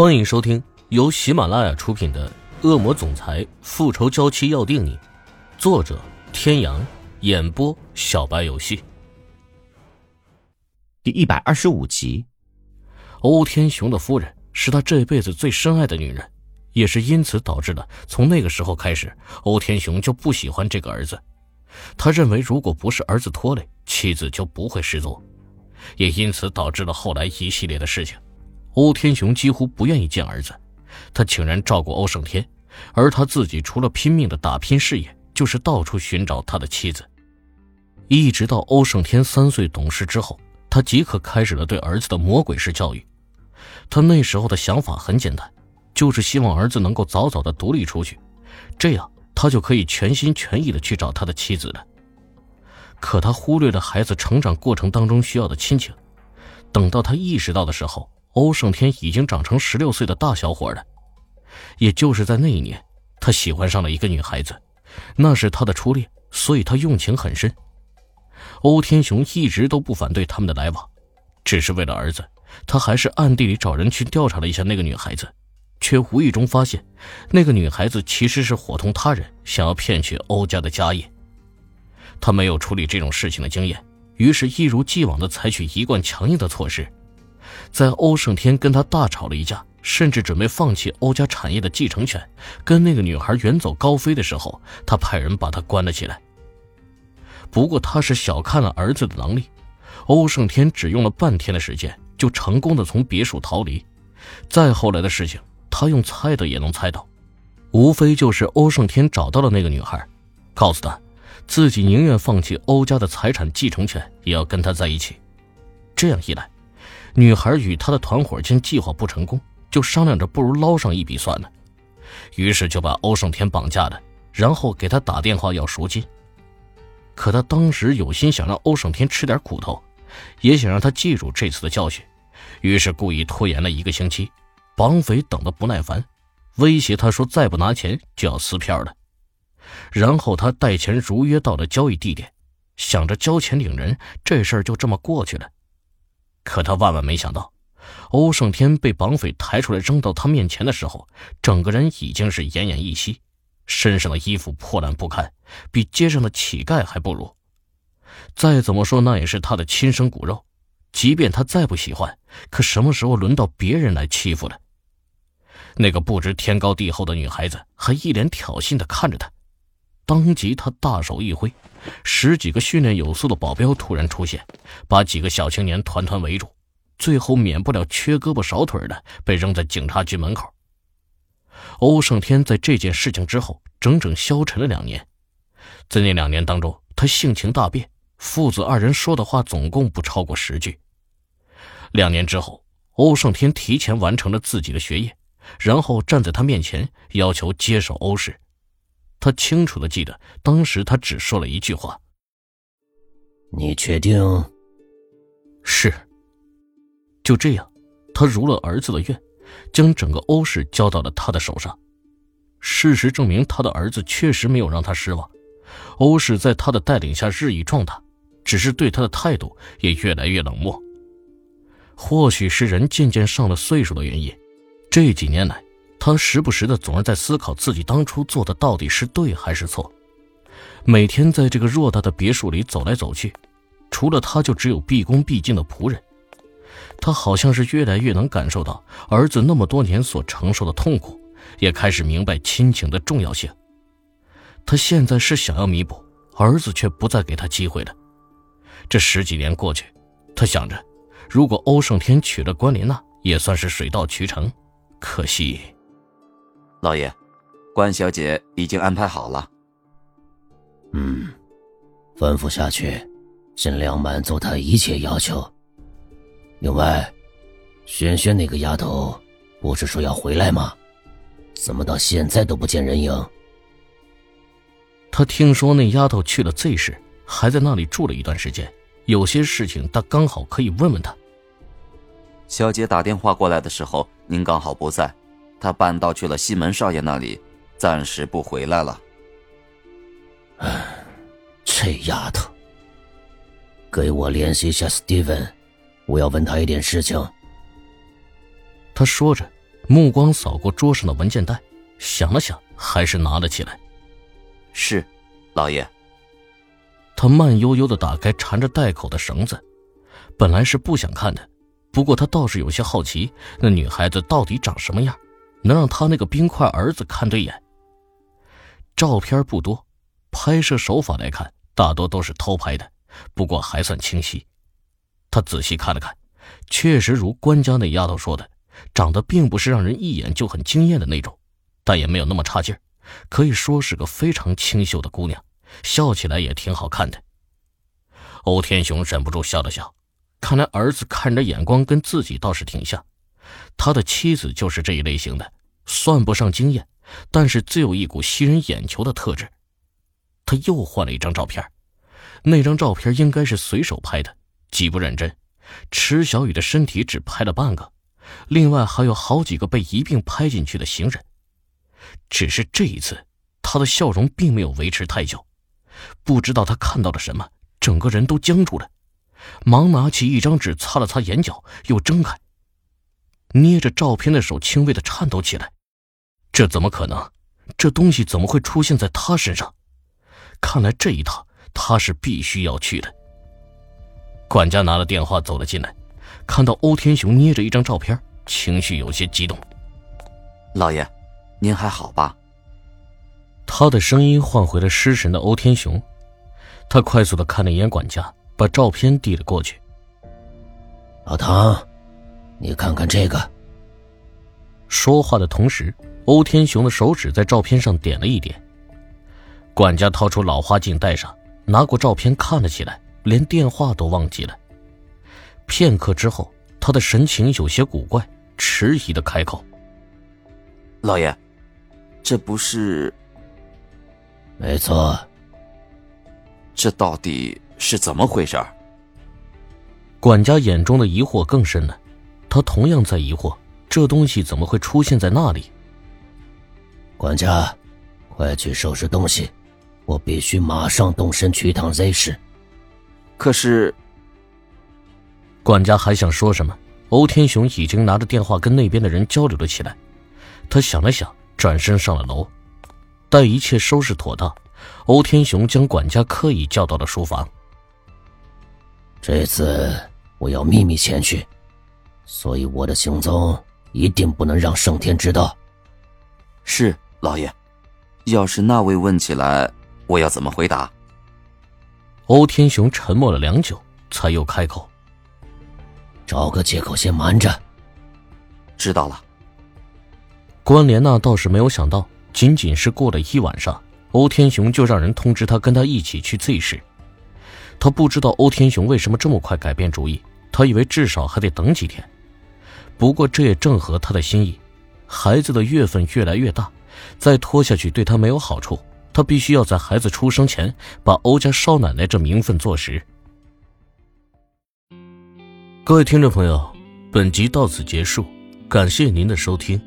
欢迎收听由喜马拉雅出品的《恶魔总裁复仇娇妻要定你》，作者：天阳，演播：小白游戏。第一百二十五集，欧天雄的夫人是他这辈子最深爱的女人，也是因此导致了从那个时候开始，欧天雄就不喜欢这个儿子。他认为，如果不是儿子拖累，妻子就不会失踪，也因此导致了后来一系列的事情。欧天雄几乎不愿意见儿子，他请人照顾欧胜天，而他自己除了拼命的打拼事业，就是到处寻找他的妻子。一直到欧胜天三岁懂事之后，他即刻开始了对儿子的魔鬼式教育。他那时候的想法很简单，就是希望儿子能够早早的独立出去，这样他就可以全心全意的去找他的妻子了。可他忽略了孩子成长过程当中需要的亲情，等到他意识到的时候。欧胜天已经长成十六岁的大小伙了，也就是在那一年，他喜欢上了一个女孩子，那是他的初恋，所以他用情很深。欧天雄一直都不反对他们的来往，只是为了儿子，他还是暗地里找人去调查了一下那个女孩子，却无意中发现，那个女孩子其实是伙同他人想要骗取欧家的家业。他没有处理这种事情的经验，于是一如既往的采取一贯强硬的措施。在欧胜天跟他大吵了一架，甚至准备放弃欧家产业的继承权，跟那个女孩远走高飞的时候，他派人把他关了起来。不过他是小看了儿子的能力，欧胜天只用了半天的时间就成功的从别墅逃离。再后来的事情，他用猜的也能猜到，无非就是欧胜天找到了那个女孩，告诉他，自己宁愿放弃欧家的财产继承权，也要跟他在一起。这样一来。女孩与他的团伙见计划不成功，就商量着不如捞上一笔算了，于是就把欧胜天绑架了，然后给他打电话要赎金。可他当时有心想让欧胜天吃点苦头，也想让他记住这次的教训，于是故意拖延了一个星期。绑匪等得不耐烦，威胁他说再不拿钱就要撕票了。然后他带钱如约到了交易地点，想着交钱领人，这事儿就这么过去了。可他万万没想到，欧胜天被绑匪抬出来扔到他面前的时候，整个人已经是奄奄一息，身上的衣服破烂不堪，比街上的乞丐还不如。再怎么说，那也是他的亲生骨肉，即便他再不喜欢，可什么时候轮到别人来欺负了？那个不知天高地厚的女孩子还一脸挑衅的看着他，当即他大手一挥。十几个训练有素的保镖突然出现，把几个小青年团团围住，最后免不了缺胳膊少腿的被扔在警察局门口。欧胜天在这件事情之后整整消沉了两年，在那两年当中，他性情大变，父子二人说的话总共不超过十句。两年之后，欧胜天提前完成了自己的学业，然后站在他面前要求接手欧氏。他清楚的记得，当时他只说了一句话：“你确定？”是。就这样，他如了儿子的愿，将整个欧氏交到了他的手上。事实证明，他的儿子确实没有让他失望。欧氏在他的带领下日益壮大，只是对他的态度也越来越冷漠。或许是人渐渐上了岁数的原因，这几年来。他时不时的总是在思考自己当初做的到底是对还是错。每天在这个偌大的别墅里走来走去，除了他就只有毕恭毕敬的仆人。他好像是越来越能感受到儿子那么多年所承受的痛苦，也开始明白亲情的重要性。他现在是想要弥补，儿子却不再给他机会了。这十几年过去，他想着，如果欧胜天娶了关莲娜，也算是水到渠成。可惜。老爷，关小姐已经安排好了。嗯，吩咐下去，尽量满足她一切要求。另外，轩轩那个丫头不是说要回来吗？怎么到现在都不见人影？他听说那丫头去了 Z 市，还在那里住了一段时间。有些事情他刚好可以问问她。小姐打电话过来的时候，您刚好不在。他搬到去了西门少爷那里，暂时不回来了。唉，这丫头，给我联系一下 Steven，我要问他一点事情。他说着，目光扫过桌上的文件袋，想了想，还是拿了起来。是，老爷。他慢悠悠的打开缠着袋口的绳子，本来是不想看的，不过他倒是有些好奇，那女孩子到底长什么样，能让他那个冰块儿子看对眼。照片不多，拍摄手法来看，大多都是偷拍的，不过还算清晰。他仔细看了看，确实如关家那丫头说的，长得并不是让人一眼就很惊艳的那种，但也没有那么差劲儿，可以说是个非常清秀的姑娘。笑起来也挺好看的。欧天雄忍不住笑了笑，看来儿子看人眼光跟自己倒是挺像。他的妻子就是这一类型的，算不上惊艳，但是自有一股吸人眼球的特质。他又换了一张照片，那张照片应该是随手拍的，极不认真。池小雨的身体只拍了半个，另外还有好几个被一并拍进去的行人。只是这一次，他的笑容并没有维持太久。不知道他看到了什么，整个人都僵住了，忙拿起一张纸擦了擦眼角，又睁开，捏着照片的手轻微的颤抖起来。这怎么可能？这东西怎么会出现在他身上？看来这一趟他是必须要去的。管家拿了电话走了进来，看到欧天雄捏着一张照片，情绪有些激动。老爷，您还好吧？他的声音唤回了失神的欧天雄，他快速的看了一眼管家，把照片递了过去。老唐，你看看这个。说话的同时，欧天雄的手指在照片上点了一点。管家掏出老花镜戴上，拿过照片看了起来，连电话都忘记了。片刻之后，他的神情有些古怪，迟疑的开口：“老爷，这不是……”没错，这到底是怎么回事？管家眼中的疑惑更深了，他同样在疑惑，这东西怎么会出现在那里？管家，快去收拾东西，我必须马上动身去一趟 Z 市。可是，管家还想说什么，欧天雄已经拿着电话跟那边的人交流了起来。他想了想，转身上了楼。待一切收拾妥当，欧天雄将管家刻意叫到了书房。这次我要秘密前去，所以我的行踪一定不能让盛天知道。是老爷，要是那位问起来，我要怎么回答？欧天雄沉默了良久，才又开口：“找个借口先瞒着。”知道了。关莲娜倒是没有想到。仅仅是过了一晚上，欧天雄就让人通知他跟他一起去 Z 市。他不知道欧天雄为什么这么快改变主意，他以为至少还得等几天。不过这也正合他的心意。孩子的月份越来越大，再拖下去对他没有好处。他必须要在孩子出生前把欧家少奶奶这名分坐实。各位听众朋友，本集到此结束，感谢您的收听。